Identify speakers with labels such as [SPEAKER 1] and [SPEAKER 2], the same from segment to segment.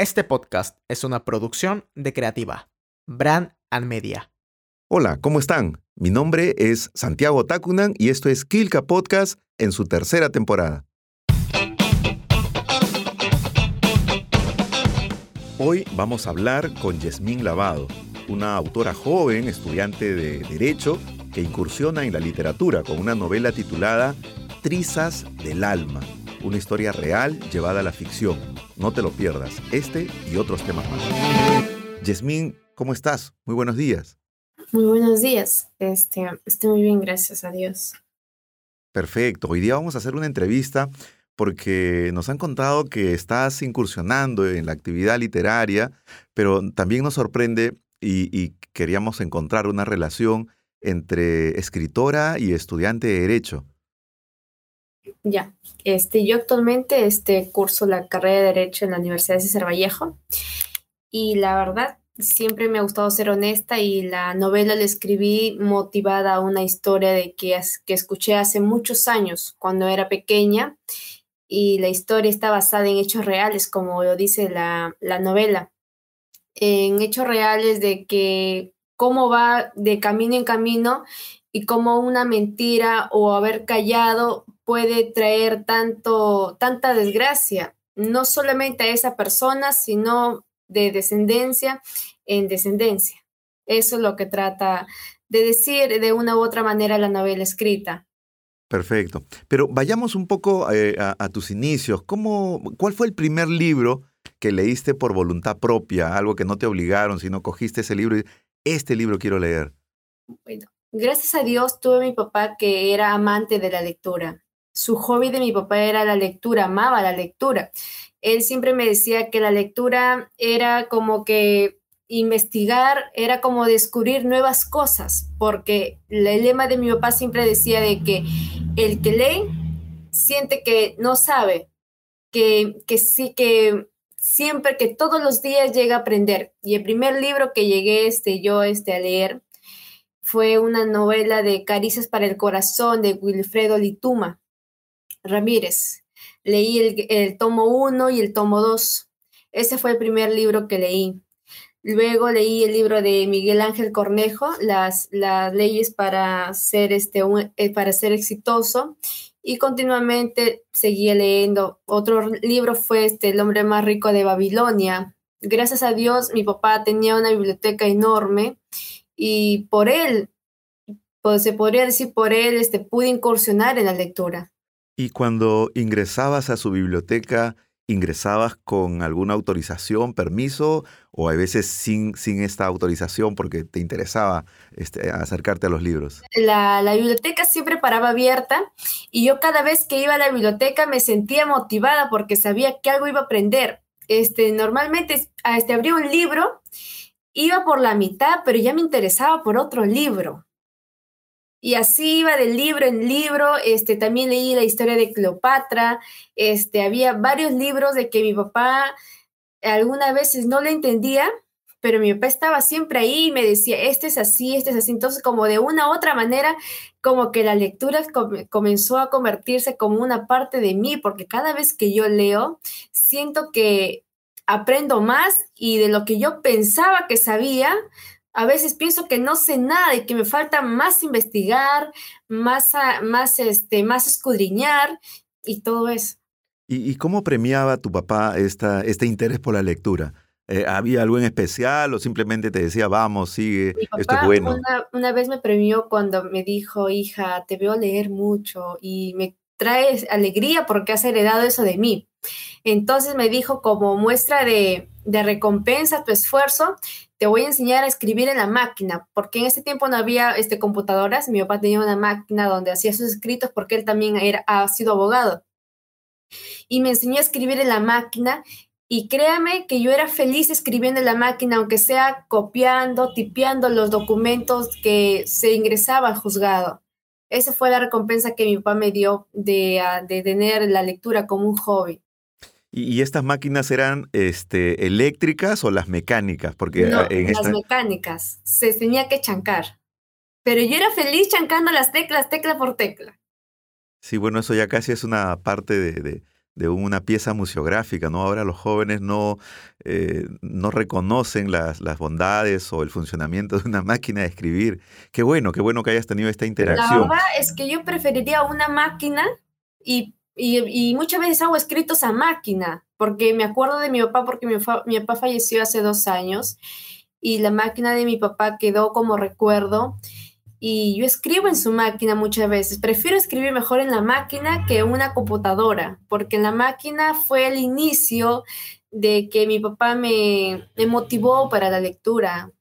[SPEAKER 1] Este podcast es una producción de Creativa, Brand and Media.
[SPEAKER 2] Hola, ¿cómo están? Mi nombre es Santiago Takunan y esto es Kilka Podcast en su tercera temporada. Hoy vamos a hablar con Yasmín Lavado, una autora joven, estudiante de Derecho, que incursiona en la literatura con una novela titulada Trizas del Alma, una historia real llevada a la ficción. No te lo pierdas, este y otros temas más. Yasmín, ¿cómo estás? Muy buenos días.
[SPEAKER 3] Muy buenos días. Este, estoy muy bien, gracias a Dios.
[SPEAKER 2] Perfecto. Hoy día vamos a hacer una entrevista porque nos han contado que estás incursionando en la actividad literaria, pero también nos sorprende y, y queríamos encontrar una relación entre escritora y estudiante de Derecho.
[SPEAKER 3] Ya, este, yo actualmente este, curso la carrera de Derecho en la Universidad de César Vallejo y la verdad siempre me ha gustado ser honesta y la novela la escribí motivada a una historia de que, que escuché hace muchos años cuando era pequeña y la historia está basada en hechos reales, como lo dice la, la novela, en hechos reales de que cómo va de camino en camino y cómo una mentira o haber callado puede traer tanto, tanta desgracia, no solamente a esa persona, sino de descendencia en descendencia. Eso es lo que trata de decir de una u otra manera la novela escrita.
[SPEAKER 2] Perfecto. Pero vayamos un poco eh, a, a, tus inicios. ¿Cómo, ¿Cuál fue el primer libro que leíste por voluntad propia? Algo que no te obligaron, sino cogiste ese libro y este libro quiero leer.
[SPEAKER 3] Bueno, gracias a Dios tuve a mi papá que era amante de la lectura. Su hobby de mi papá era la lectura, amaba la lectura. Él siempre me decía que la lectura era como que investigar, era como descubrir nuevas cosas, porque el lema de mi papá siempre decía de que el que lee siente que no sabe, que, que sí, que siempre, que todos los días llega a aprender. Y el primer libro que llegué este, yo este, a leer fue una novela de Caricias para el Corazón de Wilfredo Lituma. Ramírez. Leí el, tomo 1 y el tomo 2. Ese fue el primer libro que leí. Luego leí el libro de Miguel Ángel Cornejo, las, las leyes para ser, este, un, eh, para ser exitoso, y continuamente seguía leyendo. Otro libro fue este, El hombre más rico de Babilonia. Gracias a Dios, mi papá tenía una biblioteca enorme y por él, pues se podría decir por él, este, pude incursionar en la lectura.
[SPEAKER 2] Y cuando ingresabas a su biblioteca, ¿ingresabas con alguna autorización, permiso, o a veces sin, sin esta autorización porque te interesaba este, acercarte a los libros?
[SPEAKER 3] La, la, biblioteca siempre paraba abierta y yo cada vez que iba a la biblioteca me sentía motivada porque sabía que algo iba a aprender. Este, normalmente este, abría un libro, iba por la mitad, pero ya me interesaba por otro libro. Y así iba de libro en libro, este, también leí la historia de Cleopatra, este, había varios libros de que mi papá algunas veces no le entendía, pero mi papá estaba siempre ahí y me decía, este es así, este es así. Entonces, como de una u otra manera, como que la lectura com comenzó a convertirse como una parte de mí, porque cada vez que yo leo, siento que aprendo más y de lo que yo pensaba que sabía, a veces pienso que no sé nada y que me falta más investigar, más, más, este, más escudriñar y todo eso.
[SPEAKER 2] ¿Y, y cómo premiaba tu papá esta, este interés por la lectura? Eh, ¿Había algo en especial o simplemente te decía, vamos, sigue,
[SPEAKER 3] papá
[SPEAKER 2] esto es bueno?
[SPEAKER 3] Una, una vez me premió cuando me dijo, hija, te veo leer mucho y me trae alegría porque has heredado eso de mí. Entonces me dijo, como muestra de, de recompensa a tu esfuerzo, te voy a enseñar a escribir en la máquina, porque en ese tiempo no había este, computadoras, mi papá tenía una máquina donde hacía sus escritos porque él también era, ha sido abogado. Y me enseñó a escribir en la máquina y créame que yo era feliz escribiendo en la máquina, aunque sea copiando, tipeando los documentos que se ingresaba al juzgado. Esa fue la recompensa que mi papá me dio de, de tener la lectura como un hobby.
[SPEAKER 2] ¿Y, estas máquinas eran este, eléctricas o las mecánicas? Porque
[SPEAKER 3] no,
[SPEAKER 2] en
[SPEAKER 3] las
[SPEAKER 2] esta...
[SPEAKER 3] mecánicas. Se tenía que chancar. Pero yo era feliz chancando las teclas, tecla por tecla.
[SPEAKER 2] Sí, bueno, eso ya casi es una parte de, de, de una pieza museográfica, ¿no? Ahora los jóvenes no, eh, no reconocen las, las, bondades o el funcionamiento de una máquina de escribir. Qué bueno, qué bueno que hayas tenido esta interacción.
[SPEAKER 3] La verdad es que yo preferiría una máquina y, y, muchas veces hago escritos a máquina, porque me acuerdo de mi papá, porque mi, mi papá falleció hace dos años y la máquina de mi papá quedó como recuerdo y yo escribo en su máquina muchas veces. Prefiero escribir mejor en la máquina que en una computadora, porque en la máquina fue el inicio de que mi papá me, motivó para la lectura.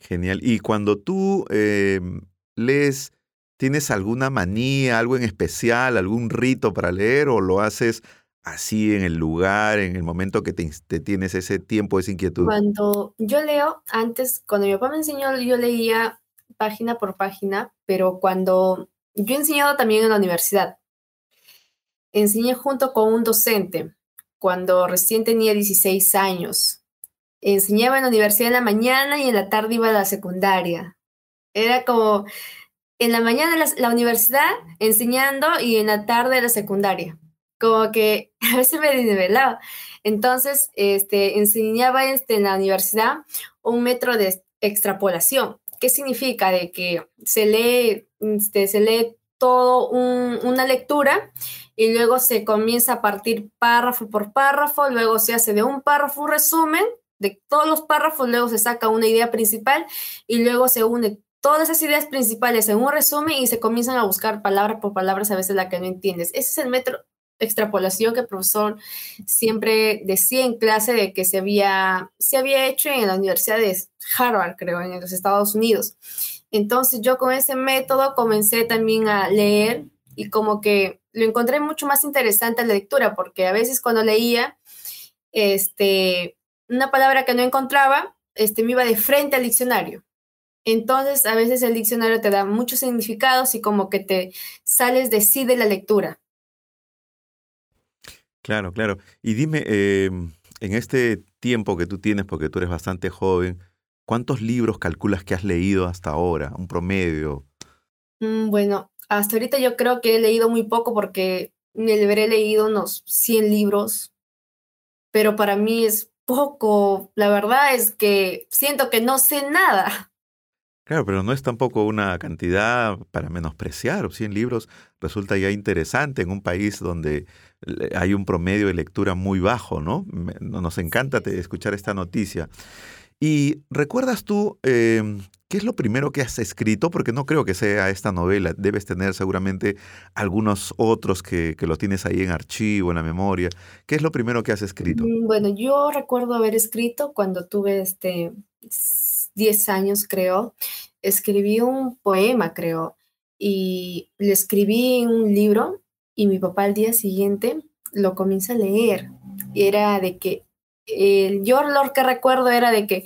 [SPEAKER 2] Genial. Y cuando tú em, lees, ¿tienes alguna manía, algo en especial, algún rito para leer o lo haces así en el lugar, en el momento que te, te, tienes ese tiempo, esa inquietud?
[SPEAKER 3] Cuando yo leo, antes, cuando mi papá me enseñó, yo leía página por página, pero cuando yo he enseñado también en la universidad, enseñé junto con un docente cuando recién tenía 16 años. Enseñaba en la universidad en la mañana y en la tarde iba a la secundaria. Era como en la mañana la, la universidad enseñando y en la tarde la secundaria. Como que a veces me desvelaba. Entonces, este, enseñaba este, en la universidad un metro de extrapolación. ¿Qué significa? De que se lee, este, se lee todo una lectura y luego se comienza a partir párrafo por párrafo, luego se hace de un párrafo un resumen de todos los párrafos, luego se saca una idea principal y luego se une todas esas ideas principales en un resumen y se comienzan a buscar palabra por palabra a veces la que no entiendes. Ese es el método extrapolación que el profesor siempre decía en clase de que se había, se había hecho en la Universidad de Harvard, creo, en los Estados Unidos. Entonces yo con ese método comencé también a leer y como que lo encontré mucho más interesante la lectura, porque a veces cuando leía este, una palabra que no encontraba, este, me iba de frente al diccionario. Entonces, a veces el diccionario te da muchos significados y como que te sales de sí de la lectura.
[SPEAKER 2] Claro, claro. Y dime, em, en este tiempo que tú tienes, porque tú eres bastante joven, ¿cuántos libros calculas que has leído hasta ahora? Un promedio.
[SPEAKER 3] Mm, bueno, hasta ahorita yo creo que he leído muy poco porque me habré leído unos 100 libros, pero para mí es poco. La verdad es que siento que no sé nada.
[SPEAKER 2] Claro, pero no es tampoco una cantidad para menospreciar. 100 libros resulta ya interesante en un país donde hay un promedio de lectura muy bajo, ¿no? Nos encanta escuchar esta noticia. ¿Y recuerdas tú em, qué es lo primero que has escrito? Porque no creo que sea esta novela. Debes tener seguramente algunos otros que, que lo tienes ahí en archivo, en la memoria. ¿Qué es lo primero que has escrito?
[SPEAKER 3] Mm, bueno, yo recuerdo haber escrito cuando tuve este 10 años, creo, escribí un poema, creo, y le escribí un libro y mi papá al día siguiente lo comienza a leer. Y era de que, el yo lo que recuerdo era de que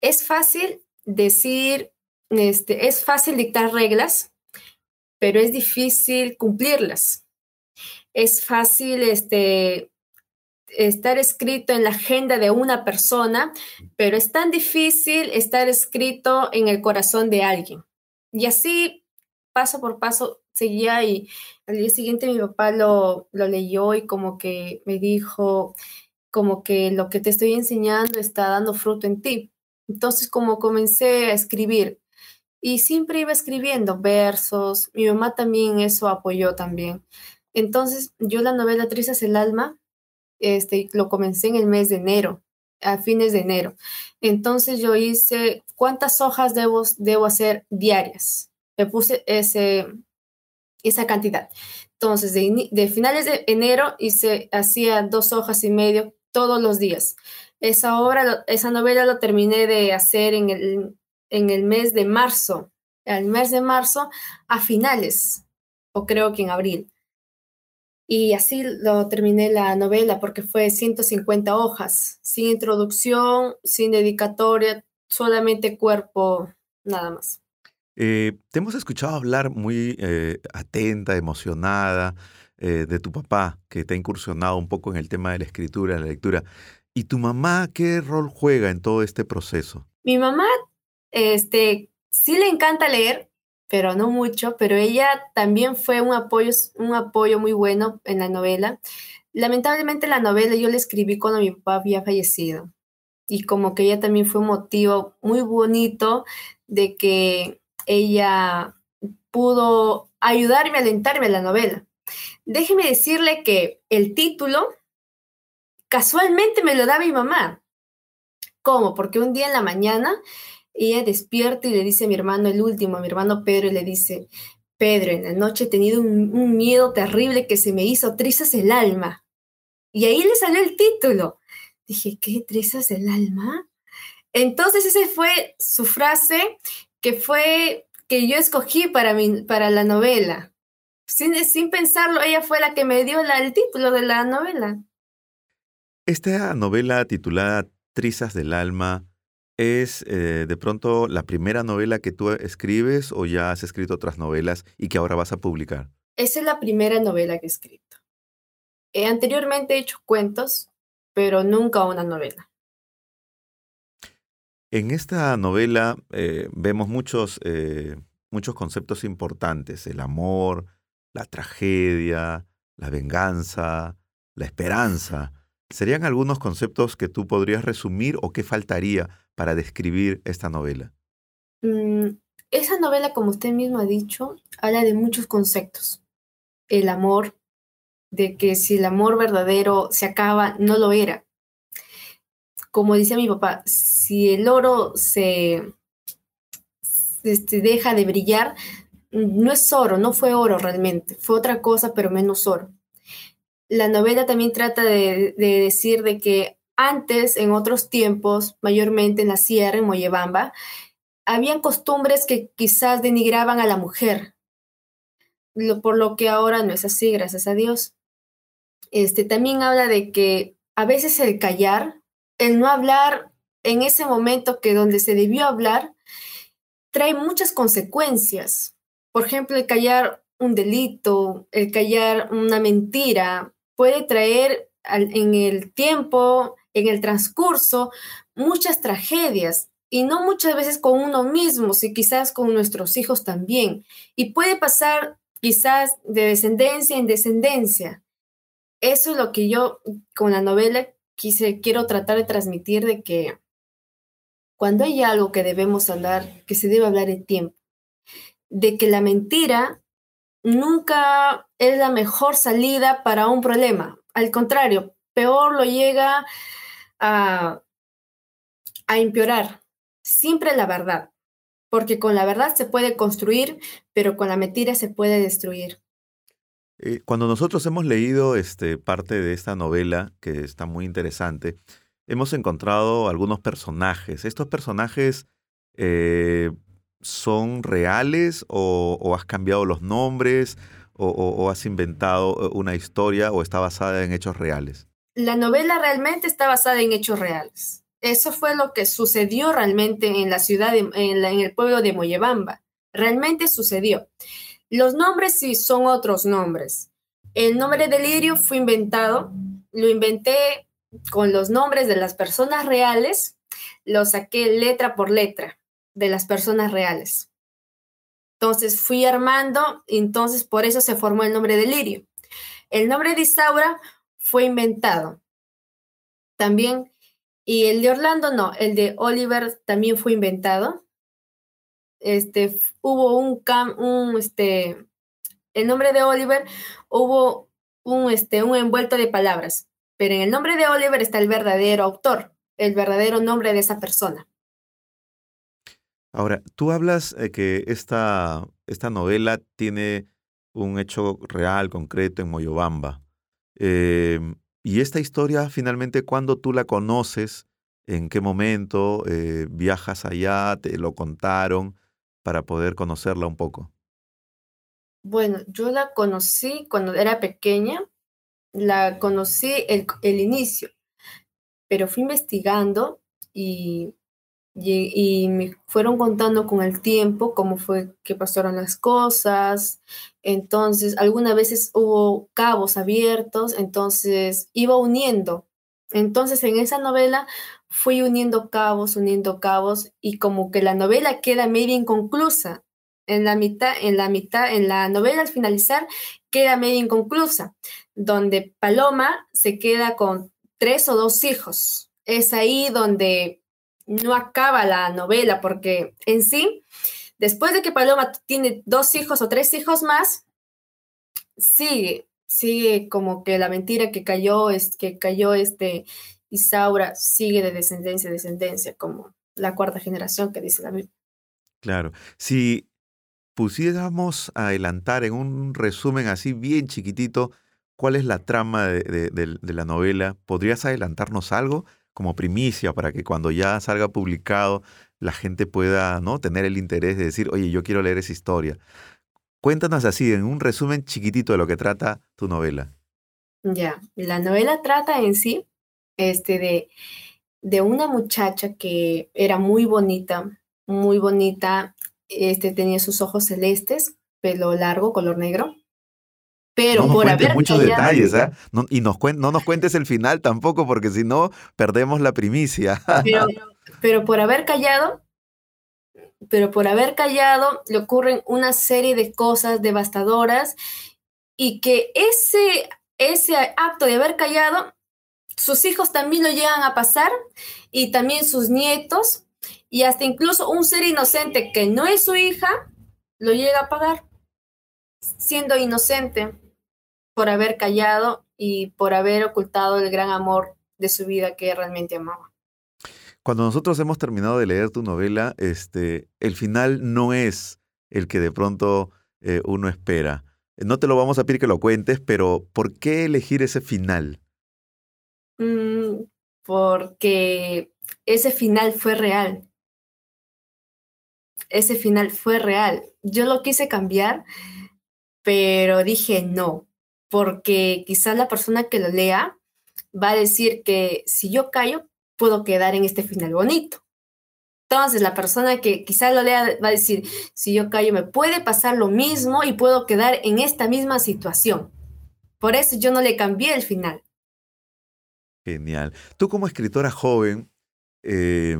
[SPEAKER 3] es fácil decir, este, es fácil dictar reglas, pero es difícil cumplirlas. Es fácil este, estar escrito en la agenda de una persona, pero es tan difícil estar escrito en el corazón de alguien. Y así, paso por paso, seguía y al día siguiente mi papá lo, lo leyó y como que me dijo, como que lo que te estoy enseñando está dando fruto en ti. Entonces, como comencé a escribir y siempre iba escribiendo versos, mi mamá también eso apoyó también. Entonces, yo la novela Trizas el Alma este, lo comencé en el mes de enero, a fines de enero. Entonces yo hice, ¿cuántas hojas debo, debo hacer diarias? Me puse ese, esa cantidad. Entonces, de, finales de enero hice, hacía dos hojas y medio todos los días. Esa obra, esa novela lo terminé de hacer en el, en el mes de marzo, el mes de marzo a finales, o creo que en abril. Y así lo terminé la novela porque fue 150 hojas, sin introducción, sin dedicatoria, solamente cuerpo, nada más.
[SPEAKER 2] Eh, te hemos escuchado hablar muy eh, atenta, emocionada eh, de tu papá, que te ha incursionado un poco en el tema de la escritura, la lectura. ¿Y tu mamá qué rol juega en todo este proceso?
[SPEAKER 3] Mi mamá, este, sí le encanta leer, pero no mucho, pero ella también fue un apoyo, un apoyo muy bueno en la novela. Lamentablemente la novela yo la escribí cuando mi papá había fallecido y como que ella también fue un motivo muy bonito de que ella pudo ayudarme, alentarme a la novela. Déjeme decirle que el título casualmente me lo da mi mamá. ¿Cómo? Porque un día en la mañana ella despierta y le dice a mi hermano, el último, a mi hermano Pedro, y le dice, Pedro, en la noche he tenido un, miedo terrible que se me hizo trizas el alma. Y ahí le salió el título. Dije, ¿qué trizas el alma? Entonces esa fue su frase que fue que yo escogí para, mi, para la novela. Sin, sin pensarlo, ella fue la que me dio el título de la novela.
[SPEAKER 2] Esta novela titulada Trizas del Alma ¿Es eh, de pronto la primera novela que tú escribes o ya has escrito otras novelas y que ahora vas a publicar?
[SPEAKER 3] Esa es la primera novela que he escrito. Eh, anteriormente he hecho cuentos, pero nunca una novela.
[SPEAKER 2] En esta novela eh, vemos muchos, muchos conceptos importantes, el amor, la tragedia, la venganza, la esperanza. ¿Serían algunos conceptos que tú podrías resumir o qué faltaría para describir esta novela?
[SPEAKER 3] Mm, esa novela, como usted mismo ha dicho, habla de muchos conceptos. El amor, de que si el amor verdadero se acaba, no lo era. Como decía mi papá, si el oro se este, deja de brillar, no es oro, no fue oro realmente, fue otra cosa, pero menos oro. La novela también trata de decir de que antes, en otros tiempos, mayormente en la sierra, en Moyebamba, habían costumbres que quizás denigraban a la mujer, por lo que ahora no es así, gracias a Dios. Este, también habla de que a veces el callar, el no hablar en ese momento que donde se debió hablar, trae muchas consecuencias. Por ejemplo, el callar un delito, el callar una mentira, puede traer en el tiempo, en el transcurso muchas tragedias y no muchas veces con uno mismo, sino quizás con nuestros hijos también. Y puede pasar quizás de descendencia en descendencia. Eso es lo que yo con la novela quise, quiero tratar de transmitir de que cuando hay algo que debemos hablar, que se debe hablar en tiempo, de que la mentira nunca es la mejor salida para un problema. Al contrario, peor lo llega a, a empeorar. Siempre la verdad, porque con la verdad se puede construir, pero con la mentira se puede destruir.
[SPEAKER 2] Eh, cuando nosotros hemos leído este, parte de esta novela, que está muy interesante, hemos encontrado algunos personajes. ¿Estos personajes eh, son reales o, has cambiado los nombres o, has inventado una historia o está basada en hechos reales?
[SPEAKER 3] La novela realmente está basada en hechos reales. Eso fue lo que sucedió realmente en la ciudad, en, el pueblo de Moyebamba. Realmente sucedió. Los nombres sí son otros nombres. El nombre de Lirio fue inventado, lo inventé con los nombres de las personas reales, lo saqué letra por letra de las personas reales. Entonces fui armando, entonces por eso se formó el nombre de Lirio. El nombre de Isaura fue inventado. También, y el de Orlando no, el de Oliver también fue inventado. Este, hubo un, un este, el nombre de Oliver, hubo un, este, un envuelto de palabras, pero en el nombre de Oliver está el verdadero autor, el verdadero nombre de esa persona.
[SPEAKER 2] Ahora, tú hablas de que esta, esta novela tiene un hecho real, concreto en Moyobamba. Em, y esta historia, finalmente, cuando tú la conoces, en qué momento eh, viajas allá, te lo contaron para poder conocerla un poco.
[SPEAKER 3] Bueno, yo la conocí cuando era pequeña, la conocí el, el inicio, pero fui investigando y y, me fueron contando con el tiempo cómo fue que pasaron las cosas. Entonces, algunas veces hubo cabos abiertos, entonces iba uniendo. Entonces, en esa novela fui uniendo cabos, uniendo cabos, y como que la novela queda medio inconclusa. En la mitad, en la mitad, en la novela al finalizar queda medio inconclusa, donde Paloma se queda con tres o dos hijos. Es ahí donde no acaba la novela, porque en sí, después de que Paloma tiene dos hijos o tres hijos más, sigue, sigue como que la mentira que cayó, es que cayó este Isaura, sigue de descendencia a descendencia, como la cuarta generación que dice la Biblia.
[SPEAKER 2] Claro, si pusiéramos adelantar en un resumen así bien chiquitito, ¿cuál es la trama de la novela? ¿Podrías adelantarnos algo como primicia para que cuando ya salga publicado la gente pueda ¿no? tener el interés de decir, oye, yo quiero leer esa historia? Cuéntanos así, en un resumen chiquitito de lo que trata tu novela.
[SPEAKER 3] Ya, la novela trata en sí este, de, de una muchacha que era muy bonita, muy bonita, este, tenía sus ojos celestes, pelo largo, color negro.
[SPEAKER 2] Pero no por haber muchos detalles, ¿eh? y nos no nos cuentes el final tampoco, porque si no, perdemos la primicia.
[SPEAKER 3] Pero, pero por haber callado, pero por haber callado le ocurren una serie de cosas devastadoras y que ese, ese acto de haber callado, sus hijos también lo llegan a pasar y también sus nietos y hasta incluso un ser inocente que no es su hija, lo llega a pagar, siendo inocente por haber callado y por haber ocultado el gran amor de su vida que realmente amaba.
[SPEAKER 2] Cuando nosotros hemos terminado de leer tu novela, este, el final no es el que de pronto eh, uno espera. No te lo vamos a pedir que lo cuentes, pero ¿por qué elegir ese final?
[SPEAKER 3] Mm, porque ese final fue real. Ese final fue real. Yo lo quise cambiar, pero dije no, porque quizás la persona que lo lea va a decir que si yo callo, puedo quedar en este final bonito. Entonces, la persona que quizás lo lea va a decir, si yo callo, me puede pasar lo mismo y puedo quedar en esta misma situación. Por eso yo no le cambié el final.
[SPEAKER 2] Genial. Tú como escritora joven, eh,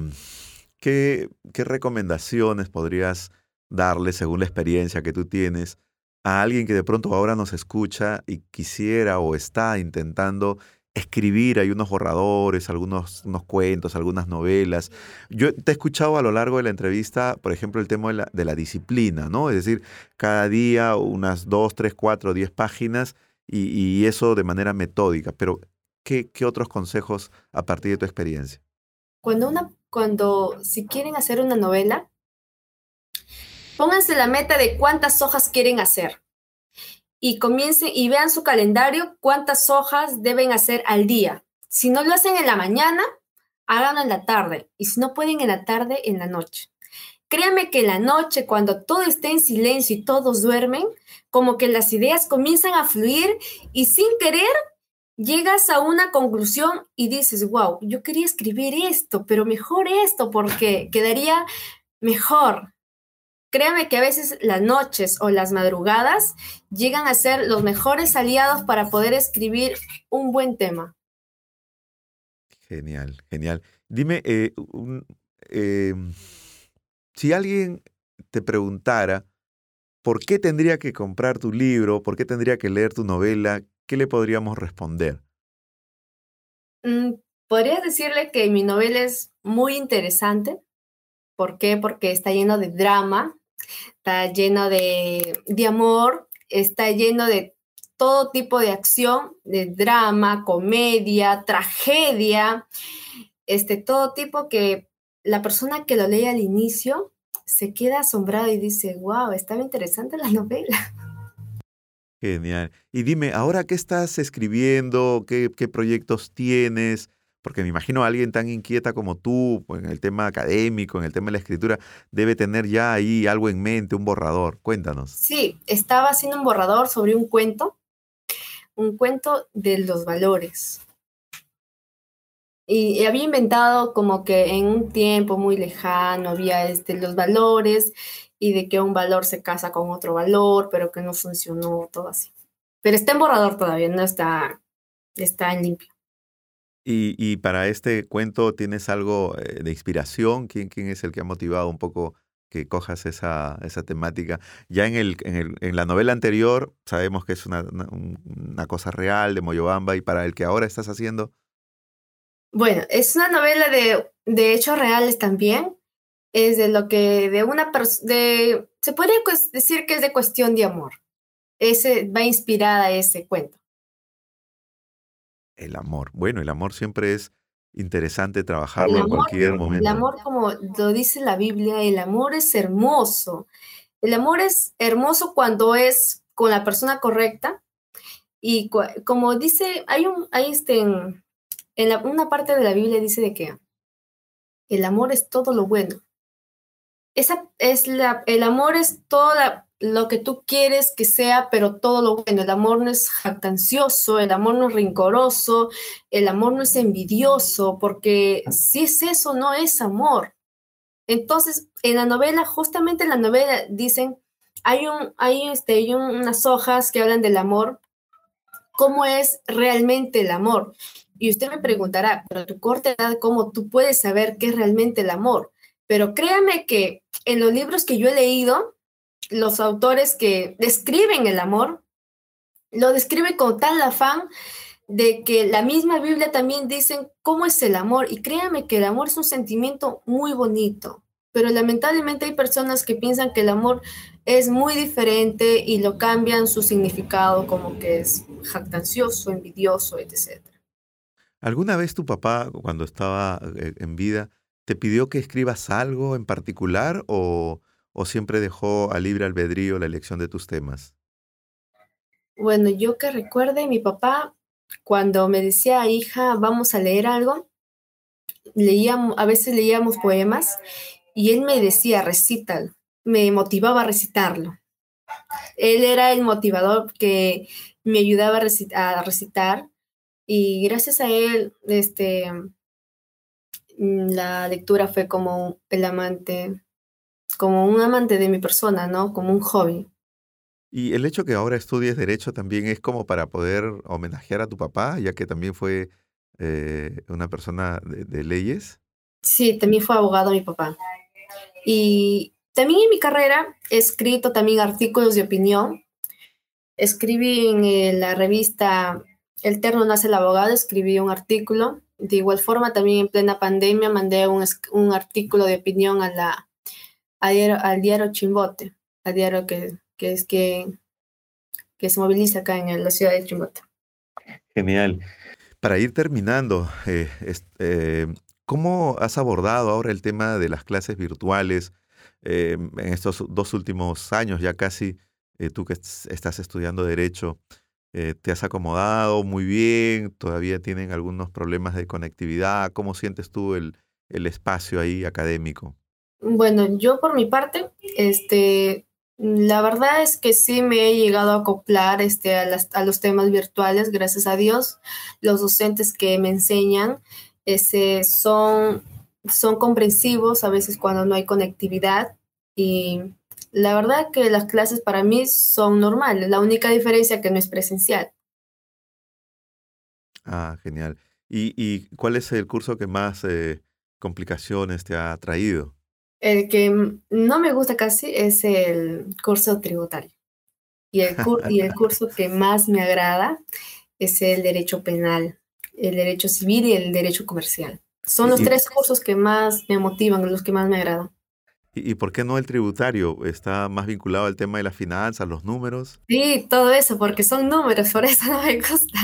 [SPEAKER 2] ¿qué, ¿qué recomendaciones podrías darle según la experiencia que tú tienes a alguien que de pronto ahora nos escucha y quisiera o está intentando escribir, hay unos borradores, algunos unos cuentos, algunas novelas. Yo te he escuchado a lo largo de la entrevista, por ejemplo, el tema de la, de la disciplina, ¿no? Es decir, cada día unas dos, tres, cuatro, diez páginas y, y eso de manera metódica. Pero, ¿qué, ¿qué, otros consejos a partir de tu experiencia?
[SPEAKER 3] Cuando, una, cuando si quieren hacer una novela, pónganse la meta de cuántas hojas quieren hacer y comiencen y vean su calendario cuántas hojas deben hacer al día. Si no lo hacen en la mañana, háganlo en la tarde y si no pueden en la tarde, en la noche. Créanme que en la noche, cuando todo esté en silencio y todos duermen, como que las ideas comienzan a fluir y sin querer llegas a una conclusión y dices, wow, yo quería escribir esto, pero mejor esto porque quedaría mejor. Créame que a veces las noches o las madrugadas llegan a ser los mejores aliados para poder escribir un buen tema.
[SPEAKER 2] Genial, genial. Dime, eh, em, si alguien te preguntara por qué tendría que comprar tu libro, por qué tendría que leer tu novela, ¿qué le podríamos responder?
[SPEAKER 3] Mm, podría decirle que mi novela es muy interesante. ¿Por qué? Porque está lleno de drama, está lleno de, amor, está lleno de todo tipo de acción, de drama, comedia, tragedia, este, todo tipo que la persona que lo lee al inicio se queda asombrada y dice, wow, estaba interesante la novela.
[SPEAKER 2] Genial. Y dime, ¿ahora qué estás escribiendo? ¿Qué, qué proyectos tienes? Porque me imagino a alguien tan inquieta como tú, pues, en el tema académico, en el tema de la escritura, debe tener ya ahí algo en mente, un borrador. Cuéntanos.
[SPEAKER 3] Sí, estaba haciendo un borrador sobre un cuento, un cuento de los valores. Y había inventado como que en un tiempo muy lejano había este, los valores y de que un valor se casa con otro valor, pero que no funcionó, todo así. Pero está en borrador todavía, no está, está en limpio.
[SPEAKER 2] Y, para este cuento, ¿tienes algo eh, de inspiración? ¿Quién, ¿Quién es el que ha motivado un poco que cojas esa, temática. Ya en, el, la novela anterior sabemos que es una, cosa real de Moyobamba y para el que ahora estás haciendo.
[SPEAKER 3] Bueno, es una novela de, hechos reales también. Es de lo que de una de se podría decir que es de cuestión de amor. Ese va inspirada ese cuento.
[SPEAKER 2] El amor. Bueno, el amor siempre es interesante trabajarlo en cualquier momento.
[SPEAKER 3] El amor, como lo dice la Biblia, el amor es hermoso. El amor es hermoso cuando es con la persona correcta. Y como dice, hay un, hay este, en, una parte de la Biblia dice de que el amor es todo lo bueno. Esa es la, el amor es toda lo que tú quieres que sea, pero todo lo bueno. El amor no es jactancioso, el amor no es rincoroso, el amor no es envidioso, porque si es eso, no es amor. Entonces, en la novela, justamente en la novela dicen, hay, hay, este, hay unas hojas que hablan del amor, cómo es realmente el amor. Y usted me preguntará, pero tu corta edad, ¿cómo tú puedes saber qué es realmente el amor? Pero créame que en los libros que yo he leído, los autores que describen el amor, lo describen con tal afán de que la misma Biblia también dicen cómo es el amor. Y créanme que el amor es un sentimiento muy bonito, pero lamentablemente hay personas que piensan que el amor es muy diferente y lo cambian su significado como que es jactancioso, envidioso, etc.
[SPEAKER 2] ¿Alguna vez tu papá, cuando estaba eh, en vida, te pidió que escribas algo en particular o, o siempre dejó a libre albedrío la elección de tus temas?
[SPEAKER 3] Bueno, yo que recuerde, mi papá, cuando me decía, hija, vamos a leer algo, leíamos, a veces leíamos poemas y él me decía, recítalo, me motivaba a recitarlo. Él era el motivador que me ayudaba a recitar, y gracias a él, este, la lectura fue como el amante como un amante de mi persona, ¿no? Como un hobby.
[SPEAKER 2] Y el hecho que ahora estudies derecho también es como para poder homenajear a tu papá, ya que también fue eh, una persona de, leyes.
[SPEAKER 3] Sí, también fue abogado mi papá. Y también en mi carrera he escrito también artículos de opinión. Escribí en eh, la revista El Terno Nace el Abogado, escribí un artículo. De igual forma, también en plena pandemia mandé un, un artículo de opinión a la al diario, Chimbote, al diario que, que es que, que se moviliza acá en la ciudad de Chimbote.
[SPEAKER 2] Genial. Para ir terminando, eh, eh, ¿cómo has abordado ahora el tema de las clases virtuales eh, en estos dos últimos años, ya casi tú que estás estudiando derecho? ¿Te has acomodado muy bien? ¿Todavía tienen algunos problemas de conectividad? ¿Cómo sientes tú el, el espacio ahí académico?
[SPEAKER 3] Bueno, yo por mi parte, este, la verdad es que sí me he llegado a acoplar este, a, los temas virtuales, gracias a Dios. Los docentes que me enseñan ese, son, son comprensivos a veces cuando no hay conectividad y la verdad que las clases para mí son normales, la única diferencia que no es presencial.
[SPEAKER 2] Ah, genial. ¿Y, y cuál es el curso que más eh, complicaciones te ha traído?
[SPEAKER 3] El que no me gusta casi es el curso tributario. Y el, y el curso que más me agrada es el derecho penal, el derecho civil y el derecho comercial. Son los tres cursos que más me motivan, los que más me agradan.
[SPEAKER 2] ¿Y, por qué no el tributario? ¿Está más vinculado al tema de las finanzas, los números?
[SPEAKER 3] Sí, todo eso, porque son números, por eso no me gusta.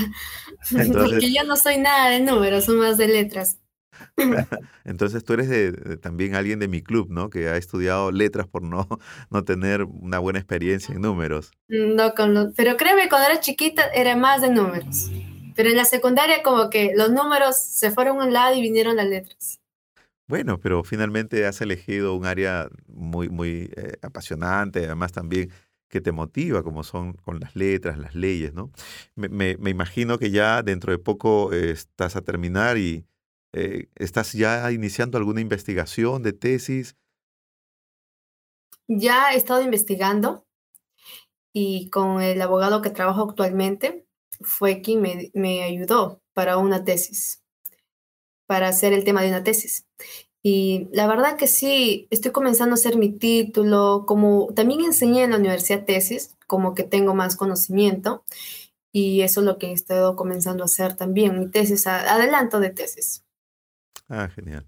[SPEAKER 3] porque yo no soy nada de números, son más de letras.
[SPEAKER 2] Entonces tú eres de, también alguien de mi club, ¿no? Que ha estudiado letras por no, no tener una buena experiencia en números.
[SPEAKER 3] No, con pero créeme, cuando era chiquita era más de números. Pero en la secundaria como que los números se fueron a un lado y vinieron las letras.
[SPEAKER 2] Bueno, pero finalmente has elegido un área muy, muy eh, apasionante, además también que te motiva, como son con las letras, las leyes, ¿no? Me, me, imagino que ya dentro de poco eh, estás a terminar y, eh, ¿Estás ya iniciando alguna investigación de tesis?
[SPEAKER 3] Ya he estado investigando y con el abogado que trabajo actualmente fue quien me, me ayudó para una tesis, para hacer el tema de una tesis. Y la verdad que sí, estoy comenzando a hacer mi título, como también enseñé en la universidad tesis, como que tengo más conocimiento y eso es lo que he estado comenzando a hacer también, mi tesis, adelanto de tesis.
[SPEAKER 2] Ah, genial.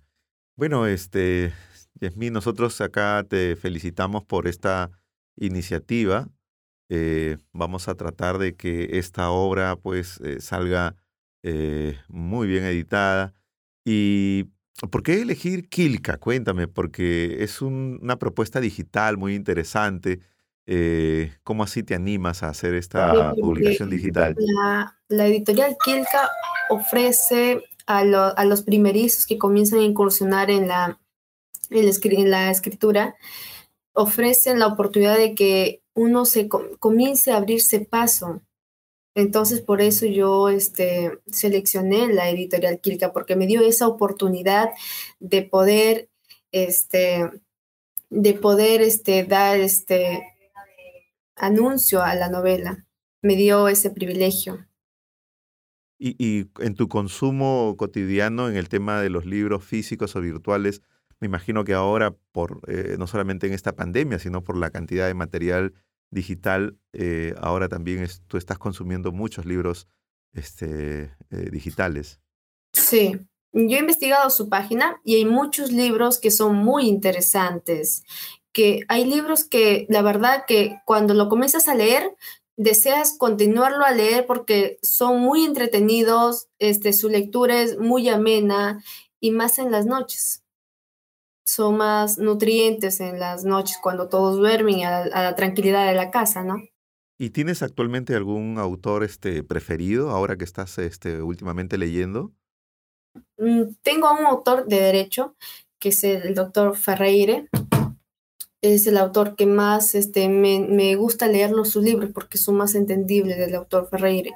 [SPEAKER 2] Bueno, este, Yasmín, nosotros acá te felicitamos por esta iniciativa. Eh, vamos a tratar de que esta obra pues eh, salga eh, muy bien editada. ¿Y por qué elegir Kilka? Cuéntame, porque es una propuesta digital muy interesante. ¿Cómo así te animas a hacer esta publicación digital?
[SPEAKER 3] La, editorial Kilka ofrece a, los primerizos que comienzan a incursionar en la, en la escritura, ofrecen la oportunidad de que uno se comience a abrirse paso. Entonces, por eso yo este, seleccioné la editorial Kilka, porque me dio esa oportunidad de poder, este, de poder este, dar este anuncio a la novela. Me dio ese privilegio.
[SPEAKER 2] Y, en tu consumo cotidiano, en el tema de los libros físicos o virtuales, me imagino que ahora, por eh, no solamente en esta pandemia, sino por la cantidad de material digital, eh, ahora también tú estás consumiendo muchos libros este, eh, digitales.
[SPEAKER 3] Sí, yo he investigado su página y hay muchos libros que son muy interesantes, que hay libros que la verdad que cuando lo comienzas a leer, deseas continuarlo a leer porque son muy entretenidos, este, su lectura es muy amena y más en las noches son más nutrientes en las noches cuando todos duermen a, la tranquilidad de la casa, ¿no?
[SPEAKER 2] ¿Y tienes actualmente algún autor este, preferido ahora que estás este, últimamente leyendo?
[SPEAKER 3] Mm, tengo a un autor de derecho, que es el doctor Ferreire. Es el autor que más este, me, me gusta leer sus libros porque son más entendibles del doctor Ferreire.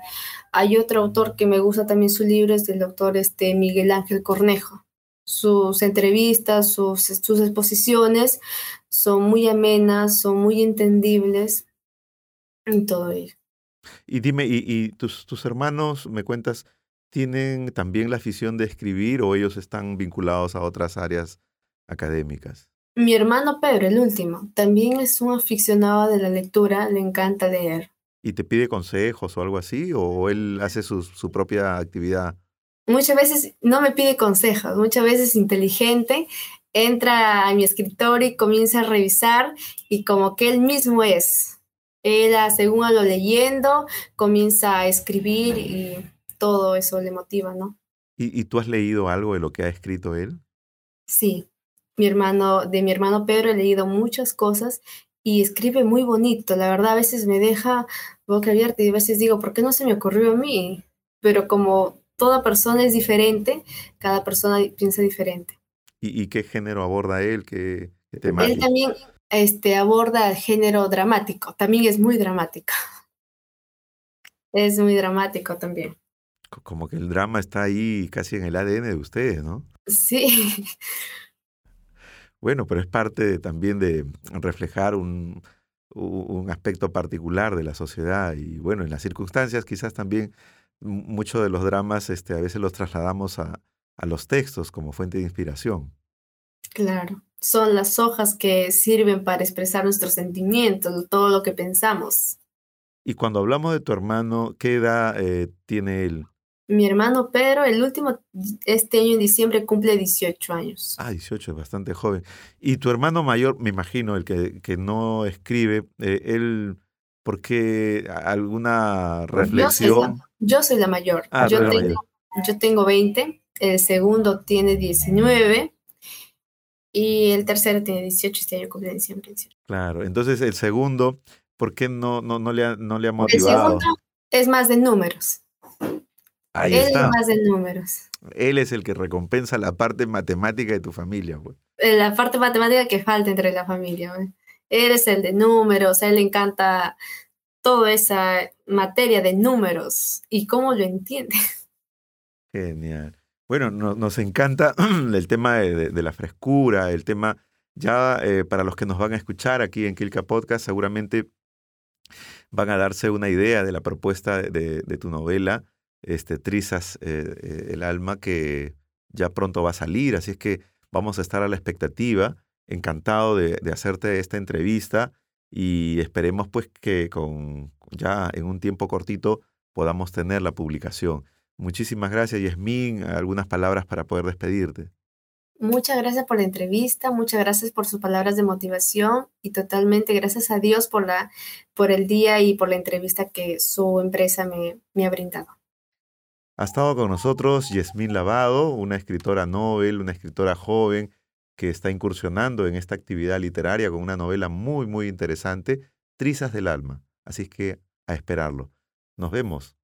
[SPEAKER 3] Hay otro autor que me gusta también su libro, es del doctor este, Miguel Ángel Cornejo sus entrevistas, sus, sus exposiciones son muy amenas, son muy entendibles en todo ello.
[SPEAKER 2] Y dime, ¿y, tus, tus hermanos, me cuentas, tienen también la afición de escribir o ellos están vinculados a otras áreas académicas?
[SPEAKER 3] Mi hermano Pedro, el último, también es un aficionado de la lectura, le encanta leer.
[SPEAKER 2] ¿Y te pide consejos o algo así? ¿O él hace su, su propia actividad?
[SPEAKER 3] muchas veces no me pide consejos, muchas veces inteligente, entra a mi escritorio y comienza a revisar y como que él mismo es. Él, ah, según a lo leyendo, comienza a escribir y todo eso le motiva, ¿no?
[SPEAKER 2] ¿Y, ¿Y, tú has leído algo de lo que ha escrito él?
[SPEAKER 3] Sí, mi hermano, de mi hermano Pedro he leído muchas cosas y escribe muy bonito. La verdad, a veces me deja boca abierta y a veces digo, ¿por qué no se me ocurrió a mí? Pero como toda persona es diferente, cada persona piensa diferente.
[SPEAKER 2] ¿Y, qué género aborda él? ¿Qué,
[SPEAKER 3] tema? Él también este, aborda el género dramático, también es muy dramático. Es muy dramático también.
[SPEAKER 2] Como que el drama está ahí casi en el ADN de ustedes, ¿no?
[SPEAKER 3] Sí.
[SPEAKER 2] Bueno, pero es parte también de reflejar un, un aspecto particular de la sociedad y bueno, en las circunstancias quizás también muchos de los dramas este, a veces los trasladamos a, a los textos como fuente de inspiración.
[SPEAKER 3] Claro, son las hojas que sirven para expresar nuestros sentimientos, todo lo que pensamos.
[SPEAKER 2] Y cuando hablamos de tu hermano, ¿qué edad eh, tiene él?
[SPEAKER 3] Mi hermano Pedro, el último, este año en diciembre cumple 18 años.
[SPEAKER 2] Ah, 18, es bastante joven. Y tu hermano mayor, me imagino, el que, que no escribe, eh, él, ¿por qué alguna reflexión?
[SPEAKER 3] Yo soy la mayor. Ah, yo, tengo, yo tengo 20, el segundo tiene 19 y el tercero tiene 18, este año cumple diciembre.
[SPEAKER 2] Claro, entonces el segundo, ¿por qué no, no, no, le, ha, no le ha motivado?
[SPEAKER 3] El segundo es más de números.
[SPEAKER 2] Ahí Él
[SPEAKER 3] es más de números.
[SPEAKER 2] Él es el que recompensa la parte matemática de tu familia. Güey.
[SPEAKER 3] Eh, la parte matemática que falta entre la familia. Él es el de números, a él le encanta toda esa materia de números y cómo lo entiende.
[SPEAKER 2] Genial. Bueno, nos encanta el tema de, la frescura, el tema, ya eh, para los que nos van a escuchar aquí en Kilka Podcast, seguramente van a darse una idea de la propuesta de, tu novela, este, Trizas eh, eh, el alma, que ya pronto va a salir. Así es que vamos a estar a la expectativa. Encantado de, hacerte esta entrevista y esperemos pues que con ya en un tiempo cortito podamos tener la publicación. Muchísimas gracias, Yasmín. Algunas palabras para poder despedirte.
[SPEAKER 3] Muchas gracias por la entrevista, muchas gracias por sus palabras de motivación y totalmente gracias a Dios por, la, por el día y por la entrevista que su empresa me, me ha brindado.
[SPEAKER 2] Ha estado con nosotros Yasmín Lavado, una escritora Nobel, una escritora joven que está incursionando en esta actividad literaria con una novela muy, muy interesante, Trizas del Alma. Así es que a esperarlo. Nos vemos.